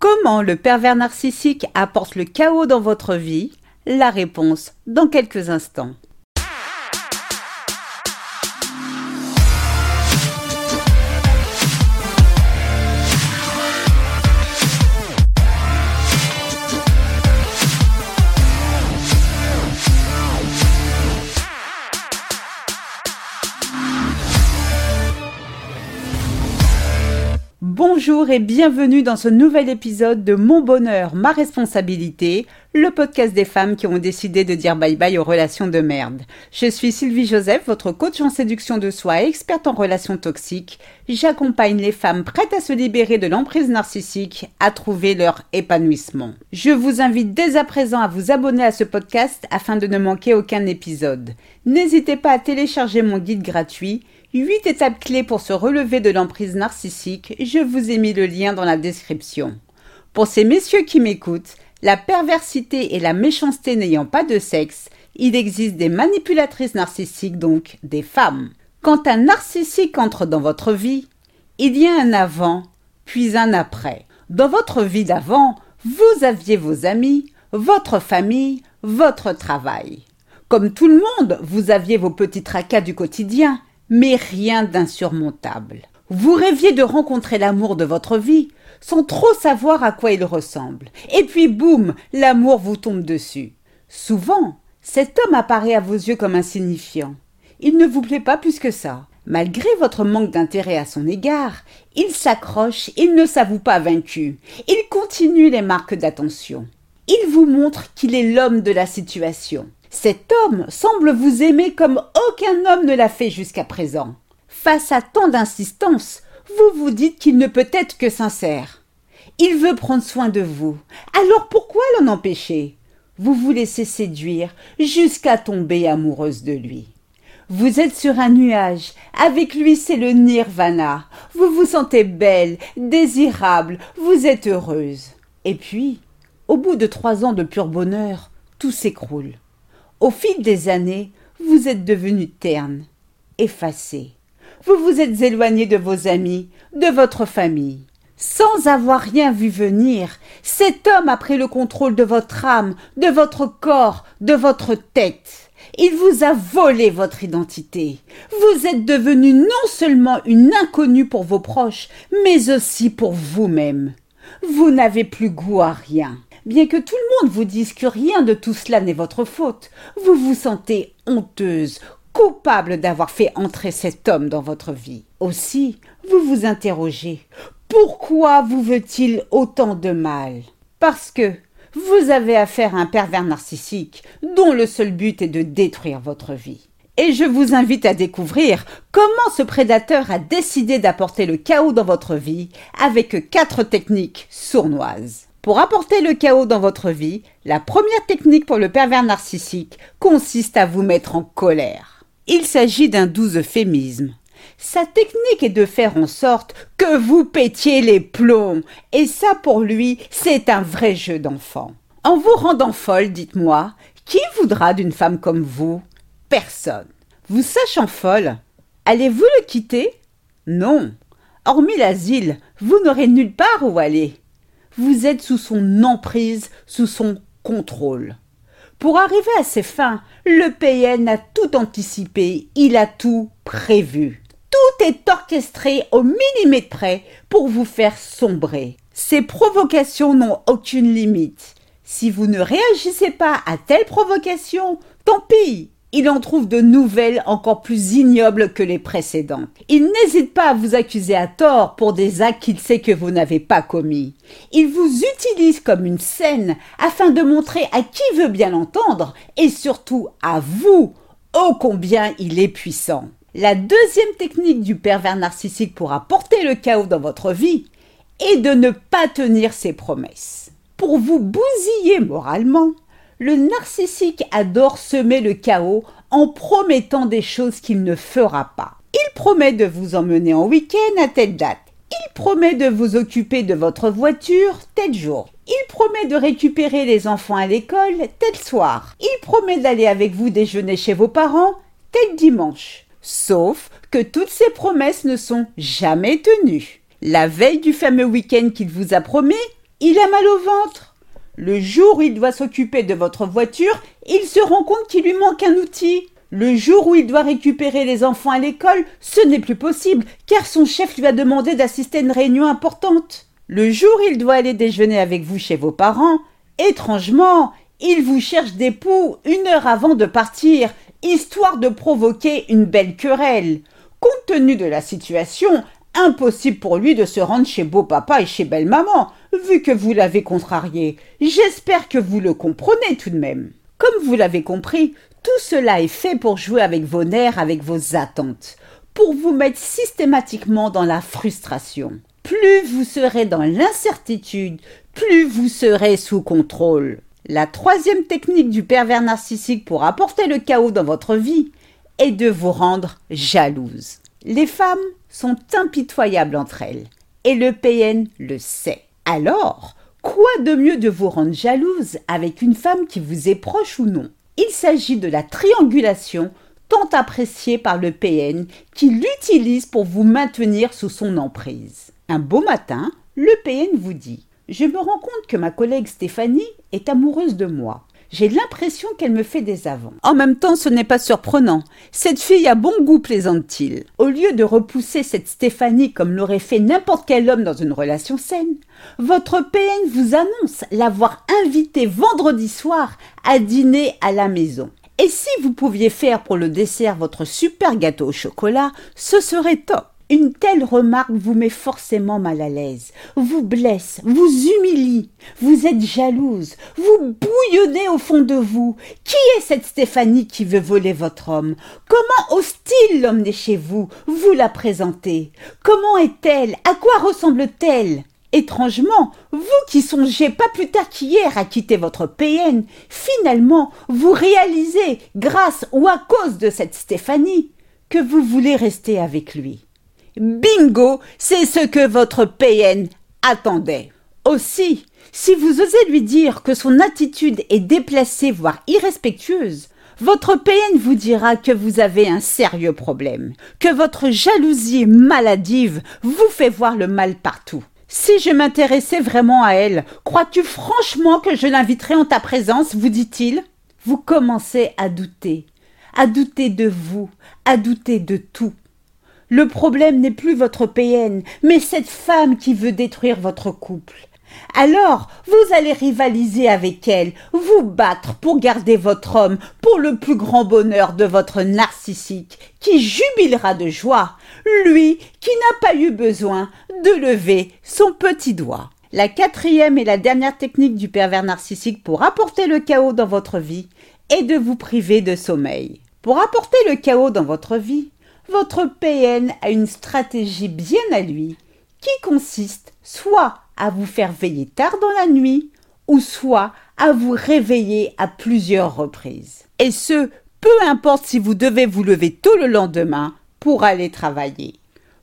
Comment le pervers narcissique apporte le chaos dans votre vie? La réponse dans quelques instants. Bonjour et bienvenue dans ce nouvel épisode de Mon bonheur, ma responsabilité, le podcast des femmes qui ont décidé de dire bye bye aux relations de merde. Je suis Sylvie Joseph, votre coach en séduction de soi et experte en relations toxiques. J'accompagne les femmes prêtes à se libérer de l'emprise narcissique à trouver leur épanouissement. Je vous invite dès à présent à vous abonner à ce podcast afin de ne manquer aucun épisode. N'hésitez pas à télécharger mon guide gratuit 8 étapes clés pour se relever de l'emprise narcissique, je vous ai mis le lien dans la description. Pour ces messieurs qui m'écoutent, la perversité et la méchanceté n'ayant pas de sexe, il existe des manipulatrices narcissiques, donc des femmes. Quand un narcissique entre dans votre vie, il y a un avant, puis un après. Dans votre vie d'avant, vous aviez vos amis, votre famille, votre travail. Comme tout le monde, vous aviez vos petits tracas du quotidien, mais rien d'insurmontable. Vous rêviez de rencontrer l'amour de votre vie, sans trop savoir à quoi il ressemble. Et puis boum, l'amour vous tombe dessus. Souvent, cet homme apparaît à vos yeux comme insignifiant. Il ne vous plaît pas plus que ça. Malgré votre manque d'intérêt à son égard, il s'accroche, il ne s'avoue pas vaincu, il continue les marques d'attention. Il vous montre qu'il est l'homme de la situation. Cet homme semble vous aimer comme aucun homme ne l'a fait jusqu'à présent. Face à tant d'insistance, vous vous dites qu'il ne peut être que sincère. Il veut prendre soin de vous. Alors pourquoi l'en empêcher? Vous vous laissez séduire jusqu'à tomber amoureuse de lui. Vous êtes sur un nuage, avec lui c'est le nirvana. Vous vous sentez belle, désirable, vous êtes heureuse. Et puis, au bout de trois ans de pur bonheur, tout s'écroule. Au fil des années, vous êtes devenu terne, effacé. Vous vous êtes éloigné de vos amis, de votre famille. Sans avoir rien vu venir, cet homme a pris le contrôle de votre âme, de votre corps, de votre tête. Il vous a volé votre identité. Vous êtes devenu non seulement une inconnue pour vos proches, mais aussi pour vous-même. Vous n'avez plus goût à rien. Bien que tout le monde vous dise que rien de tout cela n'est votre faute, vous vous sentez honteuse, coupable d'avoir fait entrer cet homme dans votre vie. Aussi, vous vous interrogez pourquoi vous veut-il autant de mal? Parce que vous avez affaire à un pervers narcissique dont le seul but est de détruire votre vie. Et je vous invite à découvrir comment ce prédateur a décidé d'apporter le chaos dans votre vie avec quatre techniques sournoises. Pour apporter le chaos dans votre vie, la première technique pour le pervers narcissique consiste à vous mettre en colère. Il s'agit d'un doux euphémisme. Sa technique est de faire en sorte que vous pétiez les plombs, et ça pour lui, c'est un vrai jeu d'enfant. En vous rendant folle, dites-moi, qui voudra d'une femme comme vous? Personne. Vous sachant folle, allez-vous le quitter? Non. Hormis l'asile, vous n'aurez nulle part où aller vous êtes sous son emprise, sous son contrôle. Pour arriver à ses fins, le PN a tout anticipé, il a tout prévu. Tout est orchestré au millimètre près pour vous faire sombrer. Ces provocations n'ont aucune limite. Si vous ne réagissez pas à telle provocation, tant pis, il en trouve de nouvelles encore plus ignobles que les précédentes. Il n'hésite pas à vous accuser à tort pour des actes qu'il sait que vous n'avez pas commis. Il vous utilise comme une scène afin de montrer à qui veut bien l'entendre et surtout à vous ô combien il est puissant. La deuxième technique du pervers narcissique pour apporter le chaos dans votre vie est de ne pas tenir ses promesses. Pour vous bousiller moralement, le narcissique adore semer le chaos en promettant des choses qu'il ne fera pas. Il promet de vous emmener en week-end à telle date. Il promet de vous occuper de votre voiture tel jour. Il promet de récupérer les enfants à l'école tel soir. Il promet d'aller avec vous déjeuner chez vos parents tel dimanche. Sauf que toutes ces promesses ne sont jamais tenues. La veille du fameux week-end qu'il vous a promis, il a mal au ventre. Le jour où il doit s'occuper de votre voiture, il se rend compte qu'il lui manque un outil. Le jour où il doit récupérer les enfants à l'école, ce n'est plus possible, car son chef lui a demandé d'assister à une réunion importante. Le jour où il doit aller déjeuner avec vous chez vos parents, étrangement, il vous cherche des poux une heure avant de partir, histoire de provoquer une belle querelle. Compte tenu de la situation, impossible pour lui de se rendre chez beau papa et chez belle maman, vu que vous l'avez contrarié. J'espère que vous le comprenez tout de même. Comme vous l'avez compris, tout cela est fait pour jouer avec vos nerfs, avec vos attentes, pour vous mettre systématiquement dans la frustration. Plus vous serez dans l'incertitude, plus vous serez sous contrôle. La troisième technique du pervers narcissique pour apporter le chaos dans votre vie est de vous rendre jalouse. Les femmes sont impitoyables entre elles, et le PN le sait. Alors, quoi de mieux de vous rendre jalouse avec une femme qui vous est proche ou non? Il s'agit de la triangulation tant appréciée par le PN qui l'utilise pour vous maintenir sous son emprise. Un beau matin, le PN vous dit Je me rends compte que ma collègue Stéphanie est amoureuse de moi. J'ai l'impression qu'elle me fait des avants. En même temps, ce n'est pas surprenant. Cette fille a bon goût, plaisante-t-il. Au lieu de repousser cette Stéphanie comme l'aurait fait n'importe quel homme dans une relation saine, votre PN vous annonce l'avoir invitée vendredi soir à dîner à la maison. Et si vous pouviez faire pour le dessert votre super gâteau au chocolat, ce serait top. Une telle remarque vous met forcément mal à l'aise, vous blesse, vous humilie, vous êtes jalouse, vous bouillonnez au fond de vous. Qui est cette Stéphanie qui veut voler votre homme? Comment ose-t-il l'emmener chez vous Vous la présentez? Comment est-elle? À quoi ressemble-t-elle? Étrangement, vous qui songez pas plus tard qu'hier à quitter votre PN, finalement, vous réalisez, grâce ou à cause de cette Stéphanie, que vous voulez rester avec lui. Bingo, c'est ce que votre PN attendait. Aussi, si vous osez lui dire que son attitude est déplacée, voire irrespectueuse, votre PN vous dira que vous avez un sérieux problème, que votre jalousie maladive vous fait voir le mal partout. Si je m'intéressais vraiment à elle, crois-tu franchement que je l'inviterais en ta présence vous dit-il? Vous commencez à douter, à douter de vous, à douter de tout. Le problème n'est plus votre PN, mais cette femme qui veut détruire votre couple. Alors, vous allez rivaliser avec elle, vous battre pour garder votre homme, pour le plus grand bonheur de votre narcissique, qui jubilera de joie, lui qui n'a pas eu besoin de lever son petit doigt. La quatrième et la dernière technique du pervers narcissique pour apporter le chaos dans votre vie est de vous priver de sommeil. Pour apporter le chaos dans votre vie, votre PN a une stratégie bien à lui qui consiste soit à vous faire veiller tard dans la nuit ou soit à vous réveiller à plusieurs reprises. Et ce, peu importe si vous devez vous lever tôt le lendemain pour aller travailler.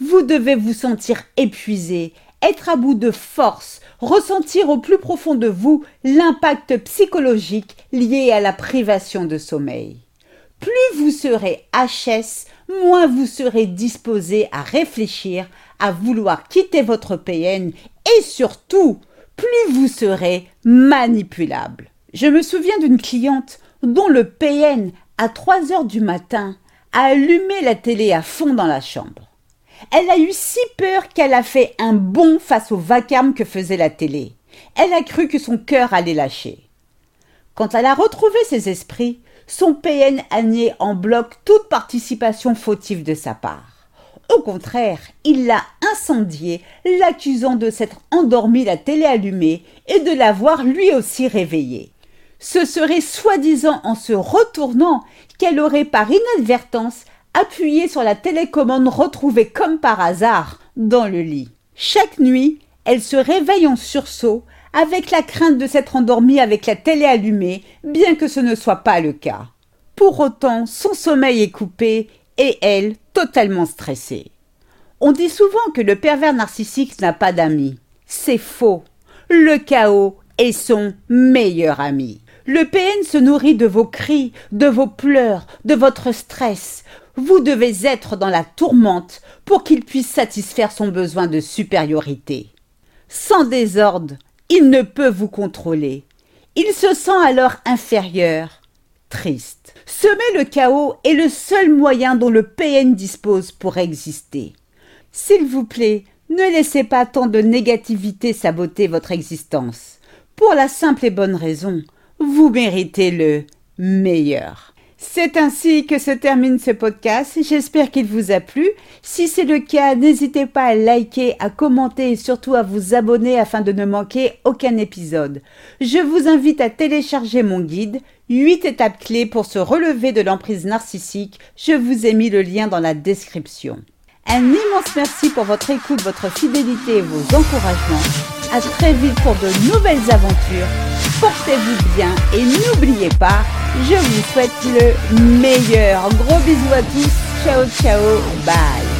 Vous devez vous sentir épuisé, être à bout de force, ressentir au plus profond de vous l'impact psychologique lié à la privation de sommeil. Plus vous serez HS, moins vous serez disposé à réfléchir, à vouloir quitter votre PN et surtout, plus vous serez manipulable. Je me souviens d'une cliente dont le PN, à 3 heures du matin, a allumé la télé à fond dans la chambre. Elle a eu si peur qu'elle a fait un bond face au vacarme que faisait la télé. Elle a cru que son cœur allait lâcher. Quand elle a retrouvé ses esprits, son PN a nié en bloc toute participation fautive de sa part. Au contraire, il l'a incendié, l'accusant de s'être endormi la télé allumée et de l'avoir lui aussi réveillé. Ce serait soi-disant en se retournant qu'elle aurait par inadvertance appuyé sur la télécommande retrouvée comme par hasard dans le lit. Chaque nuit, elle se réveille en sursaut avec la crainte de s'être endormie avec la télé allumée, bien que ce ne soit pas le cas. Pour autant, son sommeil est coupé et elle totalement stressée. On dit souvent que le pervers narcissique n'a pas d'amis. C'est faux. Le chaos est son meilleur ami. Le PN se nourrit de vos cris, de vos pleurs, de votre stress. Vous devez être dans la tourmente pour qu'il puisse satisfaire son besoin de supériorité. Sans désordre Il ne peut vous contrôler. Il se sent alors inférieur, triste. Semer le chaos est le seul moyen dont le PN dispose pour exister. S'il vous plaît, ne laissez pas tant de négativité saboter votre existence. Pour la simple et bonne raison, vous méritez le meilleur. C'est ainsi que se termine ce podcast. J'espère qu'il vous a plu. Si c'est le cas, n'hésitez pas à liker, à commenter et surtout à vous abonner afin de ne manquer aucun épisode. Je vous invite à télécharger mon guide 8 étapes clés pour se relever de l'emprise narcissique. Je vous ai mis le lien dans la description. Un immense merci pour votre écoute, votre fidélité et vos encouragements. À très vite pour de nouvelles aventures. Portez-vous bien et n'oubliez pas, je vous souhaite le meilleur. Gros bisous à tous. Ciao, ciao. Bye.